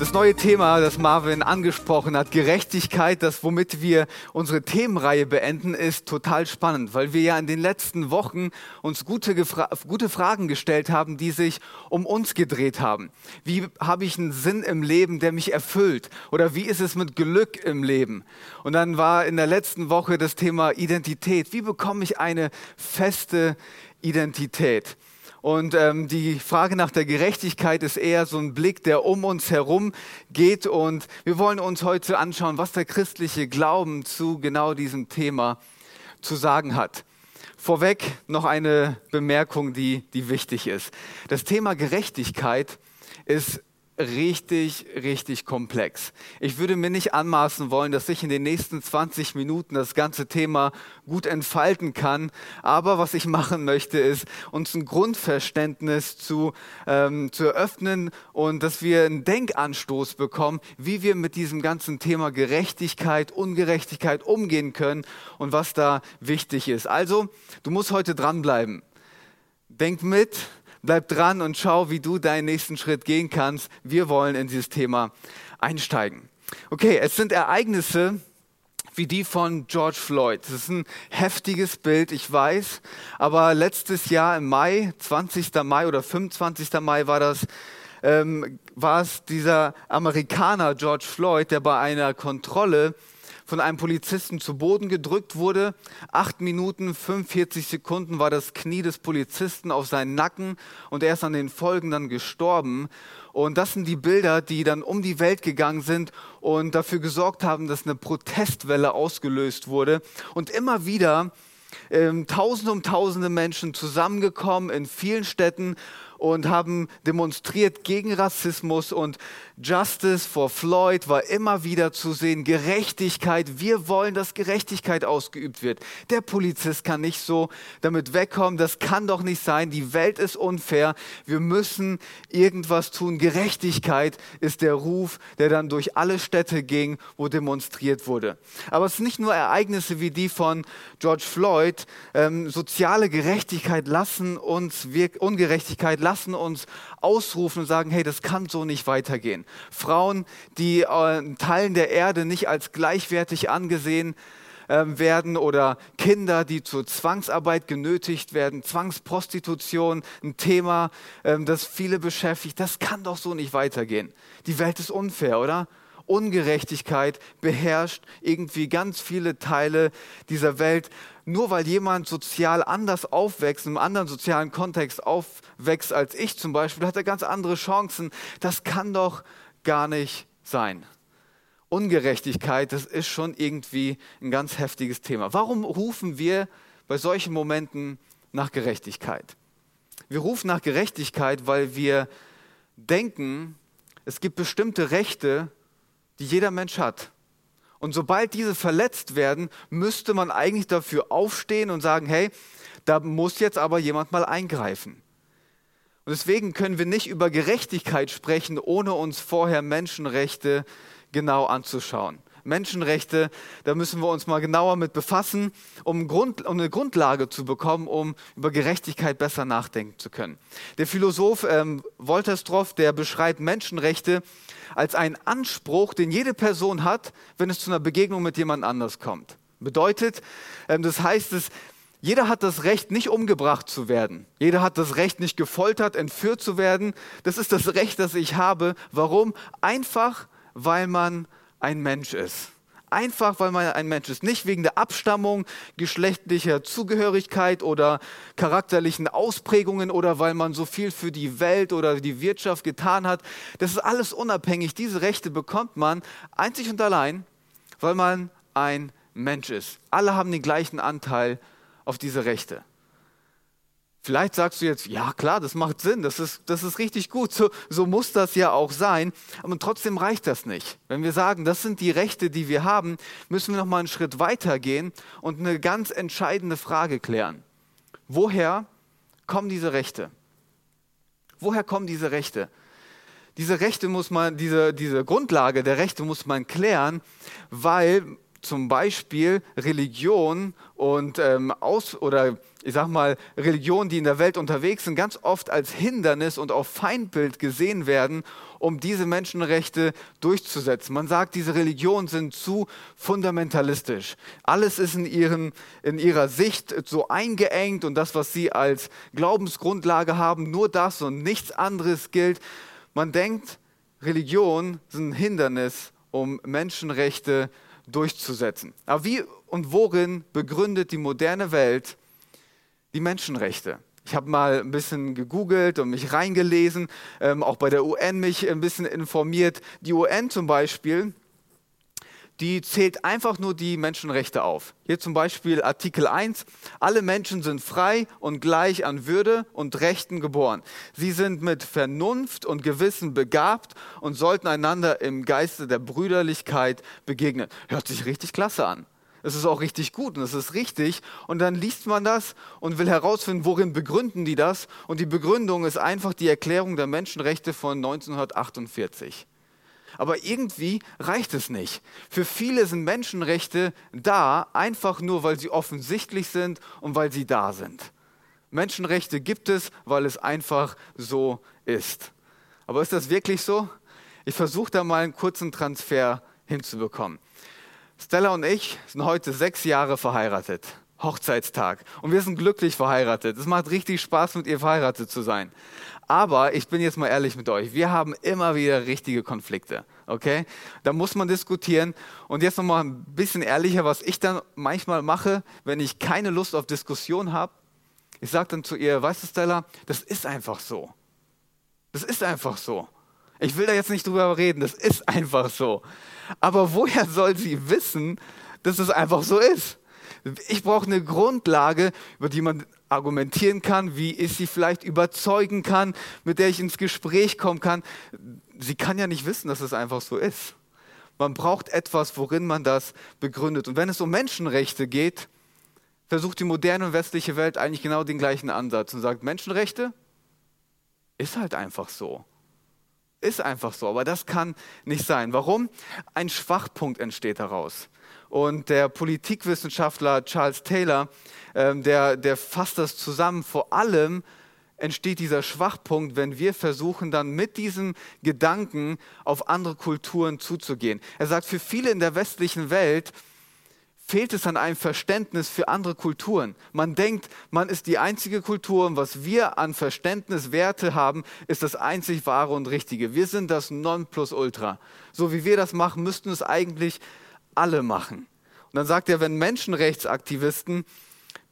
Das neue Thema, das Marvin angesprochen hat, Gerechtigkeit, das womit wir unsere Themenreihe beenden, ist total spannend, weil wir ja in den letzten Wochen uns gute, gute Fragen gestellt haben, die sich um uns gedreht haben. Wie habe ich einen Sinn im Leben, der mich erfüllt? Oder wie ist es mit Glück im Leben? Und dann war in der letzten Woche das Thema Identität. Wie bekomme ich eine feste Identität? Und ähm, die Frage nach der Gerechtigkeit ist eher so ein Blick, der um uns herum geht. Und wir wollen uns heute anschauen, was der christliche Glauben zu genau diesem Thema zu sagen hat. Vorweg noch eine Bemerkung, die, die wichtig ist. Das Thema Gerechtigkeit ist richtig, richtig komplex. Ich würde mir nicht anmaßen wollen, dass ich in den nächsten 20 Minuten das ganze Thema gut entfalten kann. Aber was ich machen möchte, ist, uns ein Grundverständnis zu, ähm, zu eröffnen und dass wir einen Denkanstoß bekommen, wie wir mit diesem ganzen Thema Gerechtigkeit, Ungerechtigkeit umgehen können und was da wichtig ist. Also, du musst heute dranbleiben. Denk mit, Bleib dran und schau, wie du deinen nächsten Schritt gehen kannst. Wir wollen in dieses Thema einsteigen. Okay, es sind Ereignisse wie die von George Floyd. Das ist ein heftiges Bild, ich weiß. Aber letztes Jahr im Mai, 20. Mai oder 25. Mai war das, ähm, war es dieser Amerikaner George Floyd, der bei einer Kontrolle von einem Polizisten zu Boden gedrückt wurde. Acht Minuten, 45 Sekunden war das Knie des Polizisten auf seinen Nacken und er ist an den Folgen dann gestorben. Und das sind die Bilder, die dann um die Welt gegangen sind und dafür gesorgt haben, dass eine Protestwelle ausgelöst wurde. Und immer wieder ähm, Tausende um Tausende Menschen zusammengekommen in vielen Städten und haben demonstriert gegen Rassismus und Justice for Floyd war immer wieder zu sehen, Gerechtigkeit, wir wollen, dass Gerechtigkeit ausgeübt wird. Der Polizist kann nicht so damit wegkommen, das kann doch nicht sein, die Welt ist unfair, wir müssen irgendwas tun. Gerechtigkeit ist der Ruf, der dann durch alle Städte ging, wo demonstriert wurde. Aber es sind nicht nur Ereignisse wie die von George Floyd, ähm, soziale Gerechtigkeit lassen uns, Ungerechtigkeit lassen uns ausrufen und sagen, hey, das kann so nicht weitergehen. Frauen, die äh, in Teilen der Erde nicht als gleichwertig angesehen ähm, werden oder Kinder, die zur Zwangsarbeit genötigt werden, Zwangsprostitution, ein Thema, ähm, das viele beschäftigt. Das kann doch so nicht weitergehen. Die Welt ist unfair, oder? Ungerechtigkeit beherrscht irgendwie ganz viele Teile dieser Welt. Nur weil jemand sozial anders aufwächst, einem anderen sozialen Kontext aufwächst als ich zum Beispiel, hat er ganz andere Chancen. Das kann doch gar nicht sein. Ungerechtigkeit, das ist schon irgendwie ein ganz heftiges Thema. Warum rufen wir bei solchen Momenten nach Gerechtigkeit? Wir rufen nach Gerechtigkeit, weil wir denken, es gibt bestimmte Rechte, die jeder Mensch hat. Und sobald diese verletzt werden, müsste man eigentlich dafür aufstehen und sagen, hey, da muss jetzt aber jemand mal eingreifen. Und deswegen können wir nicht über Gerechtigkeit sprechen, ohne uns vorher Menschenrechte genau anzuschauen. Menschenrechte, da müssen wir uns mal genauer mit befassen, um, Grund, um, eine Grundlage zu bekommen, um über Gerechtigkeit besser nachdenken zu können. Der Philosoph ähm, Wolterstroff, der beschreibt Menschenrechte als einen Anspruch, den jede Person hat, wenn es zu einer Begegnung mit jemand anders kommt. Bedeutet, ähm, das heißt es, jeder hat das Recht, nicht umgebracht zu werden. Jeder hat das Recht, nicht gefoltert, entführt zu werden. Das ist das Recht, das ich habe. Warum? Einfach, weil man ein Mensch ist. Einfach, weil man ein Mensch ist. Nicht wegen der Abstammung, geschlechtlicher Zugehörigkeit oder charakterlichen Ausprägungen oder weil man so viel für die Welt oder die Wirtschaft getan hat. Das ist alles unabhängig. Diese Rechte bekommt man einzig und allein, weil man ein Mensch ist. Alle haben den gleichen Anteil auf diese Rechte. Vielleicht sagst du jetzt, ja klar, das macht Sinn, das ist, das ist richtig gut, so, so muss das ja auch sein, aber trotzdem reicht das nicht. Wenn wir sagen, das sind die Rechte, die wir haben, müssen wir noch mal einen Schritt weiter gehen und eine ganz entscheidende Frage klären. woher kommen diese Rechte? Woher kommen diese Rechte? Diese Rechte muss man, diese, diese Grundlage der Rechte muss man klären, weil zum Beispiel Religion und ähm, aus oder ich sag mal Religionen, die in der Welt unterwegs sind, ganz oft als Hindernis und auch Feindbild gesehen werden, um diese Menschenrechte durchzusetzen. Man sagt, diese Religionen sind zu fundamentalistisch. Alles ist in, ihren, in ihrer Sicht so eingeengt und das, was sie als Glaubensgrundlage haben, nur das und nichts anderes gilt. Man denkt, Religion sind ein Hindernis, um Menschenrechte durchzusetzen. Aber wie und worin begründet die moderne Welt die Menschenrechte? Ich habe mal ein bisschen gegoogelt und mich reingelesen, ähm, auch bei der UN mich ein bisschen informiert. Die UN zum Beispiel, die zählt einfach nur die Menschenrechte auf. Hier zum Beispiel Artikel 1, alle Menschen sind frei und gleich an Würde und Rechten geboren. Sie sind mit Vernunft und Gewissen begabt und sollten einander im Geiste der Brüderlichkeit begegnen. Hört sich richtig klasse an es ist auch richtig gut und es ist richtig. Und dann liest man das und will herausfinden, worin begründen die das. Und die Begründung ist einfach die Erklärung der Menschenrechte von 1948. Aber irgendwie reicht es nicht. Für viele sind Menschenrechte da, einfach nur, weil sie offensichtlich sind und weil sie da sind. Menschenrechte gibt es, weil es einfach so ist. Aber ist das wirklich so? Ich versuche da mal einen kurzen Transfer hinzubekommen. Stella und ich sind heute sechs Jahre verheiratet. Hochzeitstag. Und wir sind glücklich verheiratet. Es macht richtig Spaß, mit ihr verheiratet zu sein. Aber ich bin jetzt mal ehrlich mit euch. Wir haben immer wieder richtige Konflikte. Okay? Da muss man diskutieren. Und jetzt nochmal ein bisschen ehrlicher, was ich dann manchmal mache, wenn ich keine Lust auf Diskussion habe. Ich sage dann zu ihr, weißt du, Stella, das ist einfach so. Das ist einfach so. Ich will da jetzt nicht drüber reden, das ist einfach so. Aber woher soll sie wissen, dass es einfach so ist? Ich brauche eine Grundlage, über die man argumentieren kann, wie ich sie vielleicht überzeugen kann, mit der ich ins Gespräch kommen kann. Sie kann ja nicht wissen, dass es einfach so ist. Man braucht etwas, worin man das begründet. Und wenn es um Menschenrechte geht, versucht die moderne und westliche Welt eigentlich genau den gleichen Ansatz und sagt, Menschenrechte ist halt einfach so. Ist einfach so, aber das kann nicht sein. Warum? Ein Schwachpunkt entsteht daraus. Und der Politikwissenschaftler Charles Taylor, ähm, der, der fasst das zusammen. Vor allem entsteht dieser Schwachpunkt, wenn wir versuchen, dann mit diesem Gedanken auf andere Kulturen zuzugehen. Er sagt, für viele in der westlichen Welt fehlt es an einem Verständnis für andere Kulturen. Man denkt, man ist die einzige Kultur und was wir an Verständnis, Werte haben, ist das einzig wahre und richtige. Wir sind das Nonplusultra. So wie wir das machen, müssten es eigentlich alle machen. Und dann sagt er, wenn Menschenrechtsaktivisten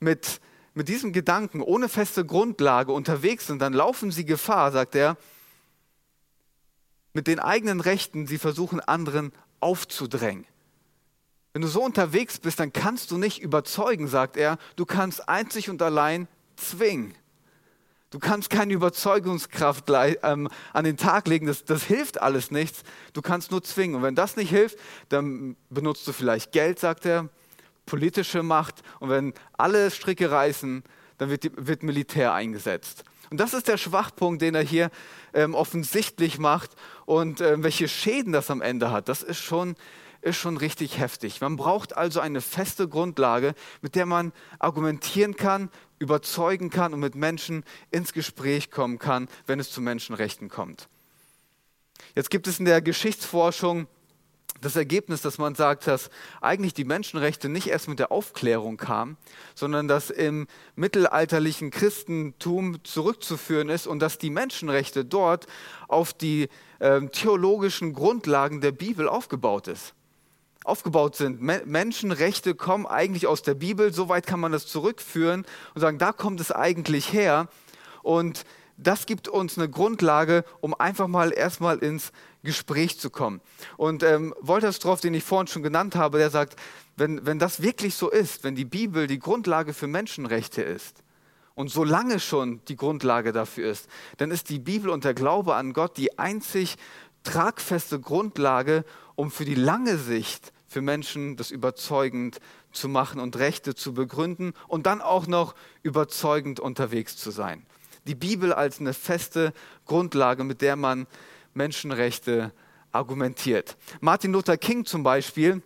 mit, mit diesem Gedanken ohne feste Grundlage unterwegs sind, dann laufen sie Gefahr, sagt er, mit den eigenen Rechten, sie versuchen anderen aufzudrängen. Wenn du so unterwegs bist, dann kannst du nicht überzeugen, sagt er. Du kannst einzig und allein zwingen. Du kannst keine Überzeugungskraft ähm, an den Tag legen, das, das hilft alles nichts. Du kannst nur zwingen. Und wenn das nicht hilft, dann benutzt du vielleicht Geld, sagt er, politische Macht. Und wenn alle Stricke reißen, dann wird, wird Militär eingesetzt. Und das ist der Schwachpunkt, den er hier ähm, offensichtlich macht. Und ähm, welche Schäden das am Ende hat, das ist schon ist schon richtig heftig. Man braucht also eine feste Grundlage, mit der man argumentieren kann, überzeugen kann und mit Menschen ins Gespräch kommen kann, wenn es zu Menschenrechten kommt. Jetzt gibt es in der Geschichtsforschung das Ergebnis, dass man sagt, dass eigentlich die Menschenrechte nicht erst mit der Aufklärung kamen, sondern dass im mittelalterlichen Christentum zurückzuführen ist und dass die Menschenrechte dort auf die äh, theologischen Grundlagen der Bibel aufgebaut ist aufgebaut sind. Menschenrechte kommen eigentlich aus der Bibel, soweit kann man das zurückführen und sagen, da kommt es eigentlich her. Und das gibt uns eine Grundlage, um einfach mal erstmal ins Gespräch zu kommen. Und ähm, Wolterstorff, den ich vorhin schon genannt habe, der sagt, wenn, wenn das wirklich so ist, wenn die Bibel die Grundlage für Menschenrechte ist und solange schon die Grundlage dafür ist, dann ist die Bibel und der Glaube an Gott die einzig tragfeste Grundlage, um für die lange Sicht für Menschen das überzeugend zu machen und Rechte zu begründen und dann auch noch überzeugend unterwegs zu sein. Die Bibel als eine feste Grundlage, mit der man Menschenrechte argumentiert. Martin Luther King zum Beispiel,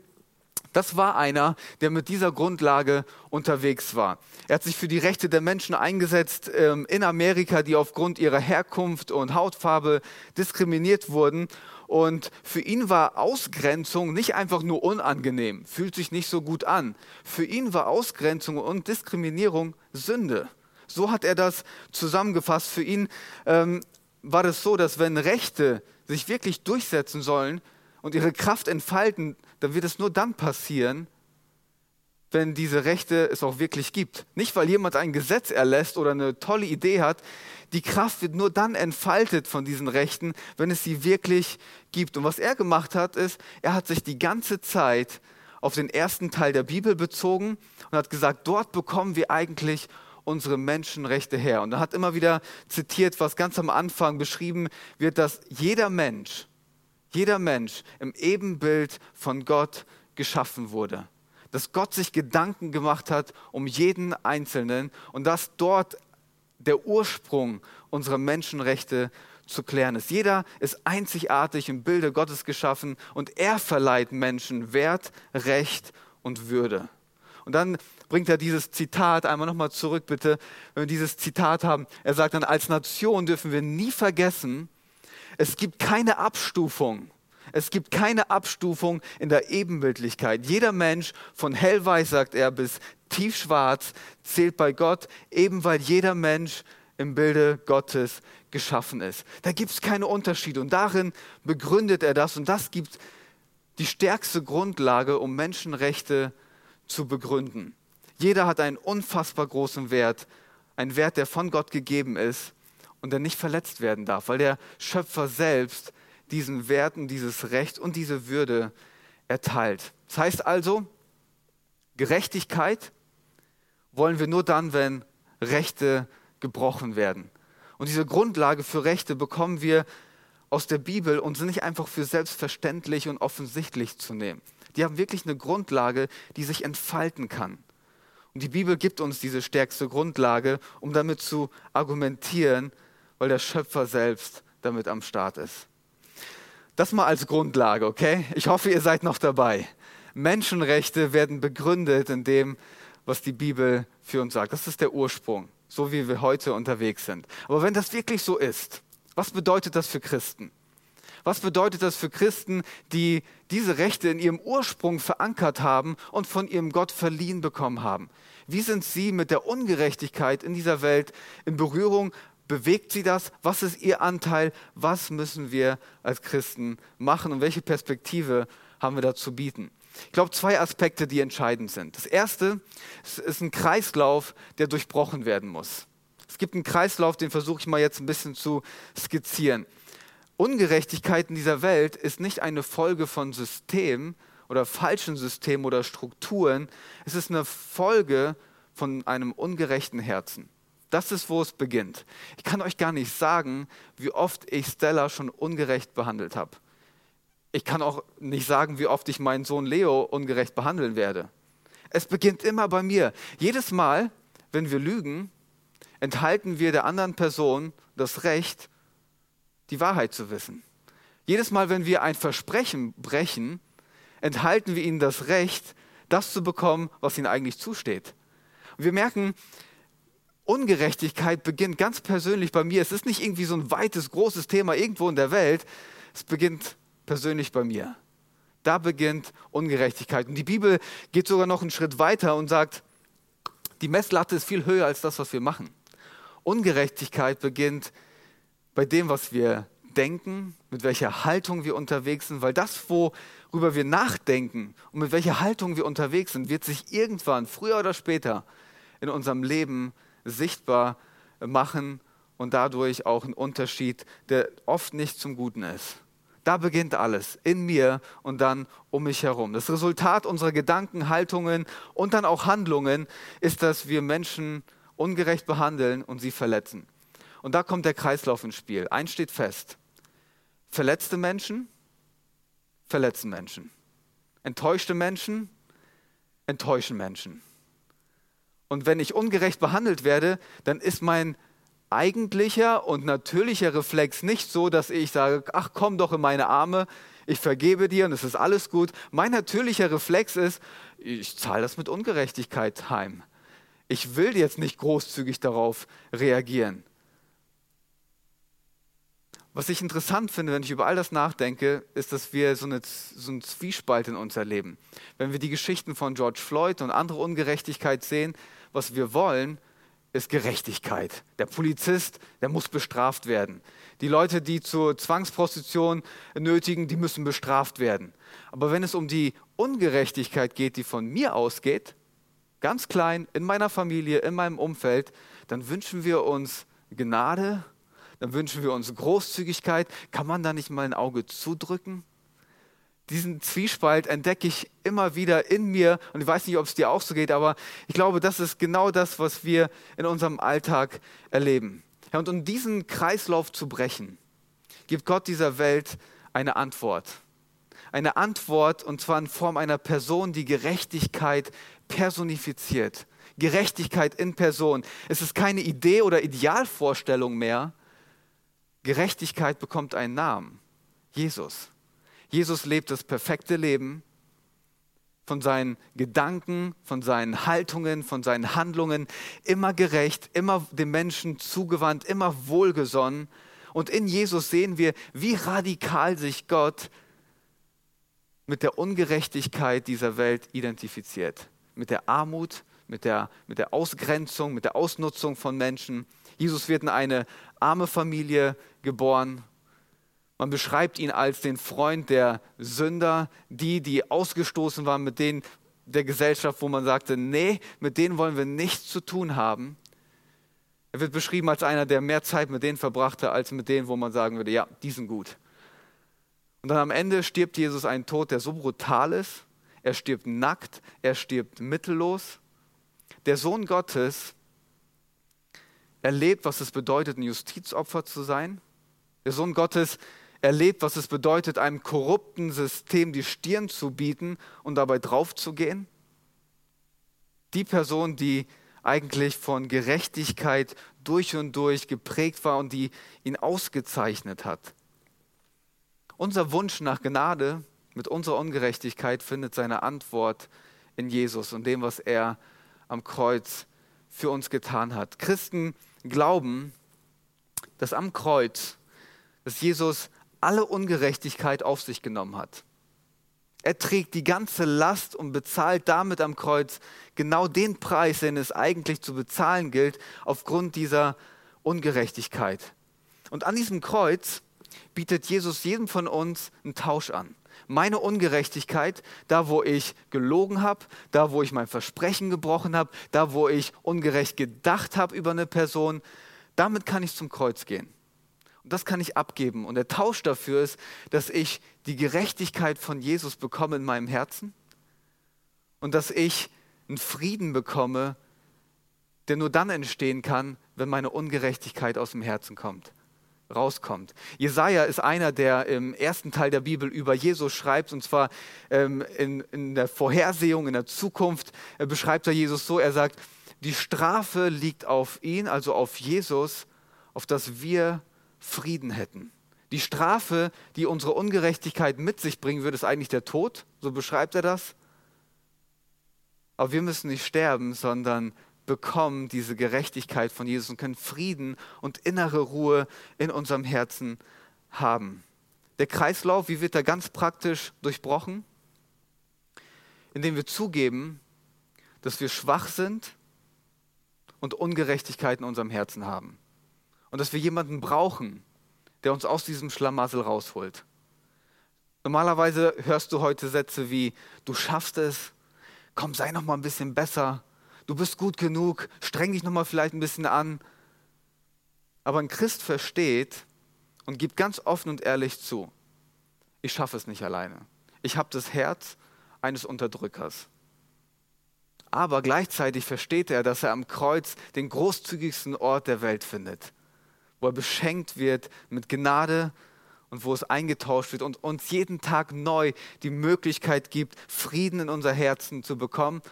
das war einer, der mit dieser Grundlage unterwegs war. Er hat sich für die Rechte der Menschen eingesetzt ähm, in Amerika, die aufgrund ihrer Herkunft und Hautfarbe diskriminiert wurden. Und für ihn war Ausgrenzung nicht einfach nur unangenehm, fühlt sich nicht so gut an. Für ihn war Ausgrenzung und Diskriminierung Sünde. So hat er das zusammengefasst. Für ihn ähm, war das so, dass wenn Rechte sich wirklich durchsetzen sollen und ihre Kraft entfalten, dann wird es nur dann passieren, wenn diese Rechte es auch wirklich gibt. Nicht, weil jemand ein Gesetz erlässt oder eine tolle Idee hat. Die Kraft wird nur dann entfaltet von diesen Rechten, wenn es sie wirklich gibt. Und was er gemacht hat, ist, er hat sich die ganze Zeit auf den ersten Teil der Bibel bezogen und hat gesagt, dort bekommen wir eigentlich unsere Menschenrechte her. Und er hat immer wieder zitiert, was ganz am Anfang beschrieben wird, dass jeder Mensch, jeder Mensch im Ebenbild von Gott geschaffen wurde. Dass Gott sich Gedanken gemacht hat um jeden Einzelnen und dass dort der Ursprung unserer Menschenrechte zu klären ist. Jeder ist einzigartig im Bilde Gottes geschaffen und er verleiht Menschen Wert, Recht und Würde. Und dann bringt er dieses Zitat einmal nochmal zurück, bitte, wenn wir dieses Zitat haben. Er sagt dann, als Nation dürfen wir nie vergessen, es gibt keine Abstufung. Es gibt keine Abstufung in der Ebenbildlichkeit. Jeder Mensch, von hellweiß, sagt er, bis tiefschwarz, zählt bei Gott, eben weil jeder Mensch im Bilde Gottes geschaffen ist. Da gibt es keine Unterschiede und darin begründet er das und das gibt die stärkste Grundlage, um Menschenrechte zu begründen. Jeder hat einen unfassbar großen Wert, einen Wert, der von Gott gegeben ist und der nicht verletzt werden darf, weil der Schöpfer selbst diesen Werten, dieses Recht und diese Würde erteilt. Das heißt also, Gerechtigkeit wollen wir nur dann, wenn Rechte gebrochen werden. Und diese Grundlage für Rechte bekommen wir aus der Bibel und sind nicht einfach für selbstverständlich und offensichtlich zu nehmen. Die haben wirklich eine Grundlage, die sich entfalten kann. Und die Bibel gibt uns diese stärkste Grundlage, um damit zu argumentieren, weil der Schöpfer selbst damit am Start ist. Das mal als Grundlage, okay? Ich hoffe, ihr seid noch dabei. Menschenrechte werden begründet in dem, was die Bibel für uns sagt. Das ist der Ursprung, so wie wir heute unterwegs sind. Aber wenn das wirklich so ist, was bedeutet das für Christen? Was bedeutet das für Christen, die diese Rechte in ihrem Ursprung verankert haben und von ihrem Gott verliehen bekommen haben? Wie sind sie mit der Ungerechtigkeit in dieser Welt in Berührung? Bewegt sie das? Was ist ihr Anteil? Was müssen wir als Christen machen und welche Perspektive haben wir da zu bieten? Ich glaube, zwei Aspekte, die entscheidend sind. Das erste ist ein Kreislauf, der durchbrochen werden muss. Es gibt einen Kreislauf, den versuche ich mal jetzt ein bisschen zu skizzieren. Ungerechtigkeit in dieser Welt ist nicht eine Folge von Systemen oder falschen Systemen oder Strukturen. Es ist eine Folge von einem ungerechten Herzen. Das ist, wo es beginnt. Ich kann euch gar nicht sagen, wie oft ich Stella schon ungerecht behandelt habe. Ich kann auch nicht sagen, wie oft ich meinen Sohn Leo ungerecht behandeln werde. Es beginnt immer bei mir. Jedes Mal, wenn wir lügen, enthalten wir der anderen Person das Recht, die Wahrheit zu wissen. Jedes Mal, wenn wir ein Versprechen brechen, enthalten wir ihnen das Recht, das zu bekommen, was ihnen eigentlich zusteht. Und wir merken, Ungerechtigkeit beginnt ganz persönlich bei mir. Es ist nicht irgendwie so ein weites, großes Thema irgendwo in der Welt. Es beginnt persönlich bei mir. Da beginnt Ungerechtigkeit. Und die Bibel geht sogar noch einen Schritt weiter und sagt, die Messlatte ist viel höher als das, was wir machen. Ungerechtigkeit beginnt bei dem, was wir denken, mit welcher Haltung wir unterwegs sind, weil das, worüber wir nachdenken und mit welcher Haltung wir unterwegs sind, wird sich irgendwann, früher oder später, in unserem Leben sichtbar machen und dadurch auch einen Unterschied, der oft nicht zum Guten ist. Da beginnt alles, in mir und dann um mich herum. Das Resultat unserer Gedanken, Haltungen und dann auch Handlungen ist, dass wir Menschen ungerecht behandeln und sie verletzen. Und da kommt der Kreislauf ins Spiel. Eins steht fest. Verletzte Menschen verletzen Menschen. Enttäuschte Menschen enttäuschen Menschen. Und wenn ich ungerecht behandelt werde, dann ist mein eigentlicher und natürlicher Reflex nicht so, dass ich sage, ach komm doch in meine Arme, ich vergebe dir und es ist alles gut. Mein natürlicher Reflex ist, ich zahle das mit Ungerechtigkeit heim. Ich will jetzt nicht großzügig darauf reagieren. Was ich interessant finde, wenn ich über all das nachdenke, ist, dass wir so, eine, so einen Zwiespalt in uns erleben. Wenn wir die Geschichten von George Floyd und andere Ungerechtigkeit sehen, was wir wollen, ist Gerechtigkeit. Der Polizist, der muss bestraft werden. Die Leute, die zur Zwangsprostitution nötigen, die müssen bestraft werden. Aber wenn es um die Ungerechtigkeit geht, die von mir ausgeht, ganz klein, in meiner Familie, in meinem Umfeld, dann wünschen wir uns Gnade, dann wünschen wir uns Großzügigkeit. Kann man da nicht mal ein Auge zudrücken? diesen Zwiespalt entdecke ich immer wieder in mir und ich weiß nicht, ob es dir auch so geht, aber ich glaube, das ist genau das, was wir in unserem Alltag erleben. und um diesen Kreislauf zu brechen, gibt Gott dieser Welt eine Antwort. Eine Antwort und zwar in Form einer Person, die Gerechtigkeit personifiziert. Gerechtigkeit in Person. Es ist keine Idee oder Idealvorstellung mehr. Gerechtigkeit bekommt einen Namen. Jesus. Jesus lebt das perfekte Leben von seinen Gedanken, von seinen Haltungen, von seinen Handlungen, immer gerecht, immer dem Menschen zugewandt, immer wohlgesonnen. Und in Jesus sehen wir, wie radikal sich Gott mit der Ungerechtigkeit dieser Welt identifiziert. Mit der Armut, mit der, mit der Ausgrenzung, mit der Ausnutzung von Menschen. Jesus wird in eine arme Familie geboren, man beschreibt ihn als den Freund der Sünder, die, die ausgestoßen waren mit denen der Gesellschaft, wo man sagte, nee, mit denen wollen wir nichts zu tun haben. Er wird beschrieben als einer, der mehr Zeit mit denen verbrachte, als mit denen, wo man sagen würde, ja, die sind gut. Und dann am Ende stirbt Jesus einen Tod, der so brutal ist. Er stirbt nackt, er stirbt mittellos. Der Sohn Gottes erlebt, was es bedeutet, ein Justizopfer zu sein. Der Sohn Gottes erlebt, was es bedeutet, einem korrupten System die Stirn zu bieten und dabei draufzugehen? Die Person, die eigentlich von Gerechtigkeit durch und durch geprägt war und die ihn ausgezeichnet hat. Unser Wunsch nach Gnade mit unserer Ungerechtigkeit findet seine Antwort in Jesus und dem, was er am Kreuz für uns getan hat. Christen glauben, dass am Kreuz, dass Jesus alle Ungerechtigkeit auf sich genommen hat. Er trägt die ganze Last und bezahlt damit am Kreuz genau den Preis, den es eigentlich zu bezahlen gilt, aufgrund dieser Ungerechtigkeit. Und an diesem Kreuz bietet Jesus jedem von uns einen Tausch an. Meine Ungerechtigkeit, da wo ich gelogen habe, da wo ich mein Versprechen gebrochen habe, da wo ich ungerecht gedacht habe über eine Person, damit kann ich zum Kreuz gehen. Und das kann ich abgeben. Und der Tausch dafür ist, dass ich die Gerechtigkeit von Jesus bekomme in meinem Herzen und dass ich einen Frieden bekomme, der nur dann entstehen kann, wenn meine Ungerechtigkeit aus dem Herzen kommt, rauskommt. Jesaja ist einer, der im ersten Teil der Bibel über Jesus schreibt, und zwar ähm, in, in der Vorhersehung, in der Zukunft äh, beschreibt er Jesus so: Er sagt, die Strafe liegt auf ihn, also auf Jesus, auf dass wir Frieden hätten. Die Strafe, die unsere Ungerechtigkeit mit sich bringen würde, ist eigentlich der Tod, so beschreibt er das. Aber wir müssen nicht sterben, sondern bekommen diese Gerechtigkeit von Jesus und können Frieden und innere Ruhe in unserem Herzen haben. Der Kreislauf, wie wird er ganz praktisch durchbrochen? Indem wir zugeben, dass wir schwach sind und Ungerechtigkeit in unserem Herzen haben und dass wir jemanden brauchen, der uns aus diesem Schlamassel rausholt. Normalerweise hörst du heute Sätze wie, du schaffst es, komm, sei noch mal ein bisschen besser, du bist gut genug, streng dich noch mal vielleicht ein bisschen an. Aber ein Christ versteht und gibt ganz offen und ehrlich zu, ich schaffe es nicht alleine. Ich habe das Herz eines Unterdrückers. Aber gleichzeitig versteht er, dass er am Kreuz den großzügigsten Ort der Welt findet wo er beschenkt wird mit Gnade und wo es eingetauscht wird und uns jeden Tag neu die Möglichkeit gibt, Frieden in unser Herzen zu bekommen,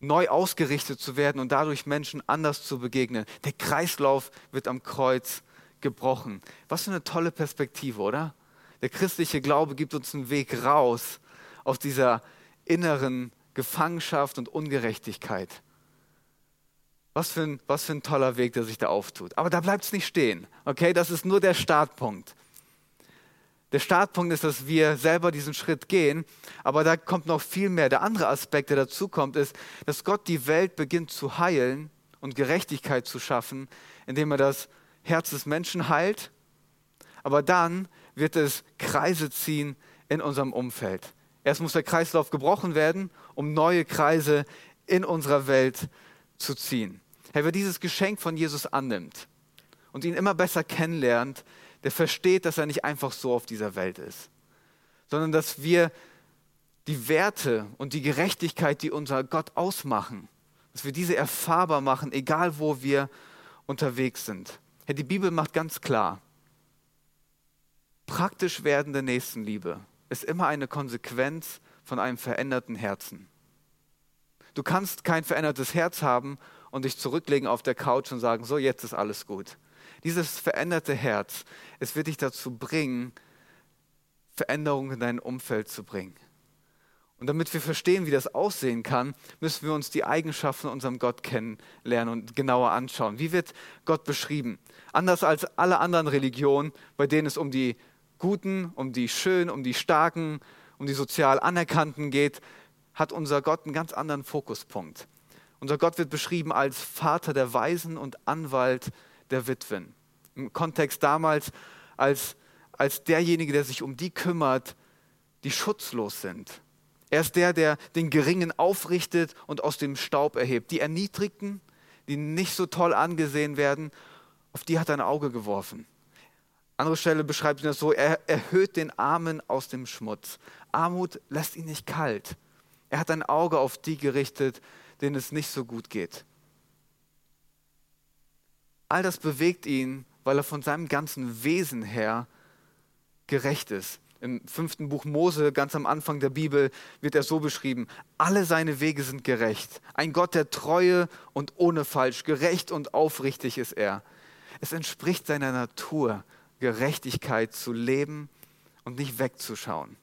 neu ausgerichtet zu werden und dadurch Menschen anders zu begegnen. Der Kreislauf wird am Kreuz gebrochen. Was für eine tolle Perspektive, oder? Der christliche Glaube gibt uns einen Weg raus aus dieser inneren Gefangenschaft und Ungerechtigkeit. Was für, ein, was für ein toller Weg, der sich da auftut. Aber da bleibt es nicht stehen. Okay, das ist nur der Startpunkt. Der Startpunkt ist, dass wir selber diesen Schritt gehen, aber da kommt noch viel mehr. Der andere Aspekt, der dazu kommt, ist, dass Gott die Welt beginnt zu heilen und Gerechtigkeit zu schaffen, indem er das Herz des Menschen heilt, aber dann wird es Kreise ziehen in unserem Umfeld. Erst muss der Kreislauf gebrochen werden, um neue Kreise in unserer Welt zu ziehen. Herr, wer dieses Geschenk von Jesus annimmt und ihn immer besser kennenlernt, der versteht, dass er nicht einfach so auf dieser Welt ist, sondern dass wir die Werte und die Gerechtigkeit, die unser Gott ausmachen, dass wir diese erfahrbar machen, egal wo wir unterwegs sind. Die Bibel macht ganz klar, praktisch werdende Nächstenliebe ist immer eine Konsequenz von einem veränderten Herzen. Du kannst kein verändertes Herz haben und dich zurücklegen auf der Couch und sagen, so jetzt ist alles gut. Dieses veränderte Herz, es wird dich dazu bringen, Veränderungen in dein Umfeld zu bringen. Und damit wir verstehen, wie das aussehen kann, müssen wir uns die Eigenschaften unserem Gott kennenlernen und genauer anschauen. Wie wird Gott beschrieben? Anders als alle anderen Religionen, bei denen es um die Guten, um die Schönen, um die Starken, um die sozial Anerkannten geht, hat unser Gott einen ganz anderen Fokuspunkt. Unser Gott wird beschrieben als Vater der Weisen und Anwalt der Witwen. Im Kontext damals als, als derjenige, der sich um die kümmert, die schutzlos sind. Er ist der, der den Geringen aufrichtet und aus dem Staub erhebt. Die Erniedrigten, die nicht so toll angesehen werden, auf die hat er ein Auge geworfen. Andere Stelle beschreibt ihn das so, er erhöht den Armen aus dem Schmutz. Armut lässt ihn nicht kalt. Er hat ein Auge auf die gerichtet, denen es nicht so gut geht. All das bewegt ihn, weil er von seinem ganzen Wesen her gerecht ist. Im fünften Buch Mose, ganz am Anfang der Bibel, wird er so beschrieben, alle seine Wege sind gerecht. Ein Gott der Treue und ohne Falsch, gerecht und aufrichtig ist er. Es entspricht seiner Natur, Gerechtigkeit zu leben und nicht wegzuschauen.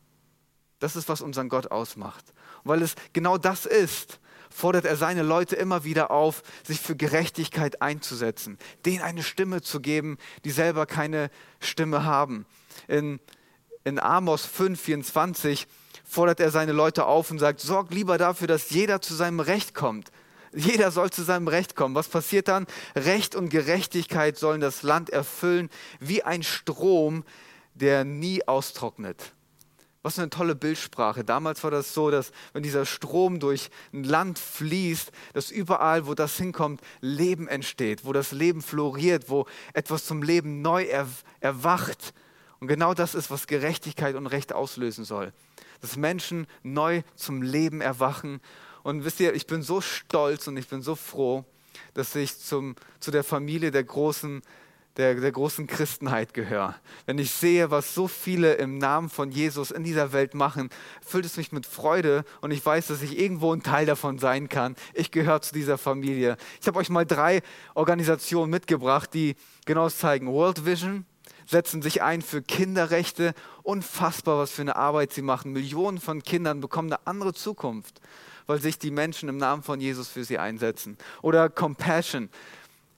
Das ist, was unseren Gott ausmacht. Und weil es genau das ist, fordert er seine Leute immer wieder auf, sich für Gerechtigkeit einzusetzen, denen eine Stimme zu geben, die selber keine Stimme haben. In, in Amos 5, 24 fordert er seine Leute auf und sagt, sorgt lieber dafür, dass jeder zu seinem Recht kommt. Jeder soll zu seinem Recht kommen. Was passiert dann? Recht und Gerechtigkeit sollen das Land erfüllen wie ein Strom, der nie austrocknet. Was eine tolle Bildsprache. Damals war das so, dass wenn dieser Strom durch ein Land fließt, dass überall, wo das hinkommt, Leben entsteht, wo das Leben floriert, wo etwas zum Leben neu erwacht. Und genau das ist, was Gerechtigkeit und Recht auslösen soll. Dass Menschen neu zum Leben erwachen. Und wisst ihr, ich bin so stolz und ich bin so froh, dass ich zum, zu der Familie der großen der, der großen Christenheit gehöre. Wenn ich sehe, was so viele im Namen von Jesus in dieser Welt machen, füllt es mich mit Freude und ich weiß, dass ich irgendwo ein Teil davon sein kann. Ich gehöre zu dieser Familie. Ich habe euch mal drei Organisationen mitgebracht, die genau zeigen. World Vision setzen sich ein für Kinderrechte. Unfassbar, was für eine Arbeit sie machen. Millionen von Kindern bekommen eine andere Zukunft, weil sich die Menschen im Namen von Jesus für sie einsetzen. Oder Compassion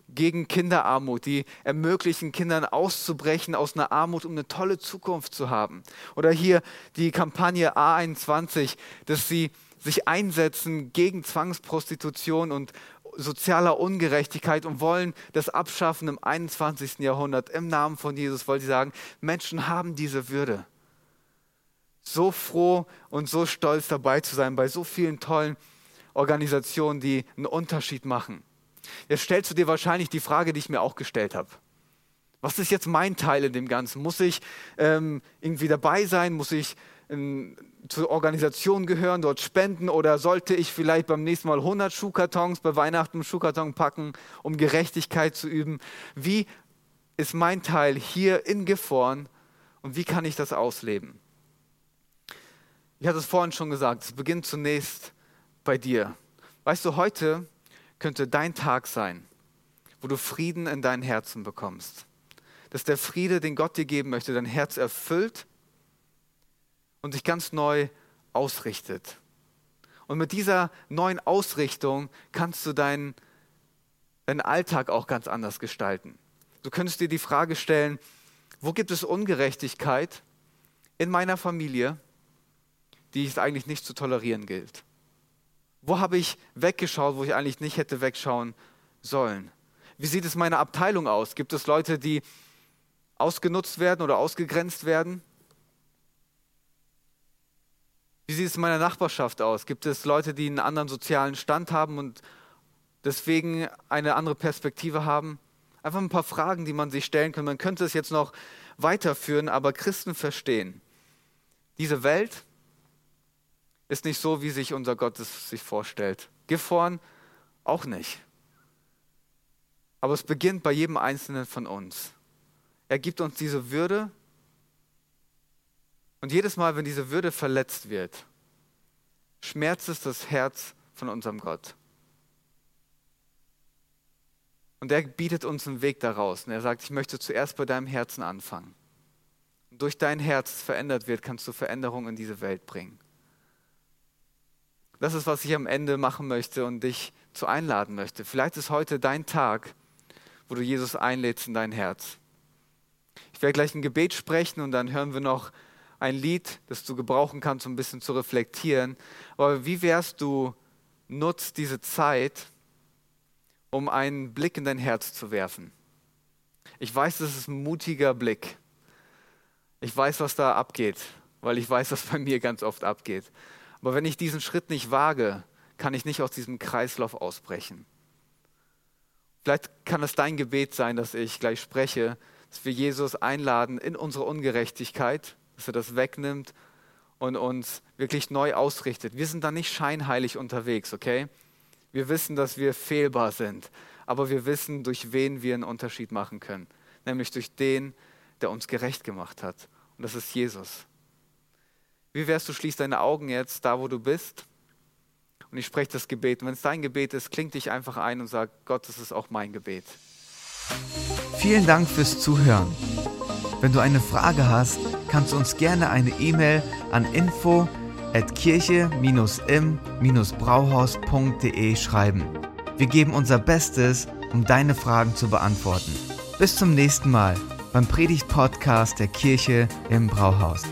gegen Kinderarmut, die ermöglichen Kindern auszubrechen aus einer Armut, um eine tolle Zukunft zu haben. Oder hier die Kampagne A21, dass sie sich einsetzen gegen Zwangsprostitution und sozialer Ungerechtigkeit und wollen das abschaffen im 21. Jahrhundert im Namen von Jesus, weil sie sagen, Menschen haben diese Würde. So froh und so stolz dabei zu sein bei so vielen tollen Organisationen, die einen Unterschied machen. Jetzt stellst du dir wahrscheinlich die Frage, die ich mir auch gestellt habe. Was ist jetzt mein Teil in dem Ganzen? Muss ich ähm, irgendwie dabei sein? Muss ich ähm, zur Organisation gehören, dort spenden? Oder sollte ich vielleicht beim nächsten Mal 100 Schuhkartons bei Weihnachten im Schuhkarton packen, um Gerechtigkeit zu üben? Wie ist mein Teil hier in Gifhorn Und wie kann ich das ausleben? Ich hatte es vorhin schon gesagt, es beginnt zunächst bei dir. Weißt du, heute könnte dein Tag sein, wo du Frieden in dein Herzen bekommst. Dass der Friede, den Gott dir geben möchte, dein Herz erfüllt und dich ganz neu ausrichtet. Und mit dieser neuen Ausrichtung kannst du deinen, deinen Alltag auch ganz anders gestalten. Du könntest dir die Frage stellen, wo gibt es Ungerechtigkeit in meiner Familie, die es eigentlich nicht zu tolerieren gilt? Wo habe ich weggeschaut, wo ich eigentlich nicht hätte wegschauen sollen? Wie sieht es in meiner Abteilung aus? Gibt es Leute, die ausgenutzt werden oder ausgegrenzt werden? Wie sieht es in meiner Nachbarschaft aus? Gibt es Leute, die einen anderen sozialen Stand haben und deswegen eine andere Perspektive haben? Einfach ein paar Fragen, die man sich stellen kann. Man könnte es jetzt noch weiterführen, aber Christen verstehen, diese Welt ist nicht so, wie sich unser Gott es sich vorstellt. Gifhorn auch nicht. Aber es beginnt bei jedem Einzelnen von uns. Er gibt uns diese Würde und jedes Mal, wenn diese Würde verletzt wird, schmerzt es das Herz von unserem Gott. Und er bietet uns einen Weg daraus. Und er sagt, ich möchte zuerst bei deinem Herzen anfangen. Und durch dein Herz verändert wird, kannst du Veränderung in diese Welt bringen. Das ist, was ich am Ende machen möchte und dich zu einladen möchte. Vielleicht ist heute dein Tag, wo du Jesus einlädst in dein Herz. Ich werde gleich ein Gebet sprechen und dann hören wir noch ein Lied, das du gebrauchen kannst, um ein bisschen zu reflektieren. Aber wie wärst du, nutzt diese Zeit, um einen Blick in dein Herz zu werfen? Ich weiß, das ist ein mutiger Blick. Ich weiß, was da abgeht, weil ich weiß, was bei mir ganz oft abgeht. Aber wenn ich diesen Schritt nicht wage, kann ich nicht aus diesem Kreislauf ausbrechen. Vielleicht kann es dein Gebet sein, dass ich gleich spreche, dass wir Jesus einladen in unsere Ungerechtigkeit, dass er das wegnimmt und uns wirklich neu ausrichtet. Wir sind da nicht scheinheilig unterwegs, okay? Wir wissen, dass wir fehlbar sind, aber wir wissen, durch wen wir einen Unterschied machen können, nämlich durch den, der uns gerecht gemacht hat. Und das ist Jesus. Wie wärst du, schließt deine Augen jetzt da, wo du bist? Und ich spreche das Gebet. Und wenn es dein Gebet ist, kling dich einfach ein und sag, Gott, das ist auch mein Gebet. Vielen Dank fürs Zuhören. Wenn du eine Frage hast, kannst du uns gerne eine E-Mail an info at kirche-im-brauhaus.de schreiben. Wir geben unser Bestes, um deine Fragen zu beantworten. Bis zum nächsten Mal beim Predigt-Podcast der Kirche im Brauhaus.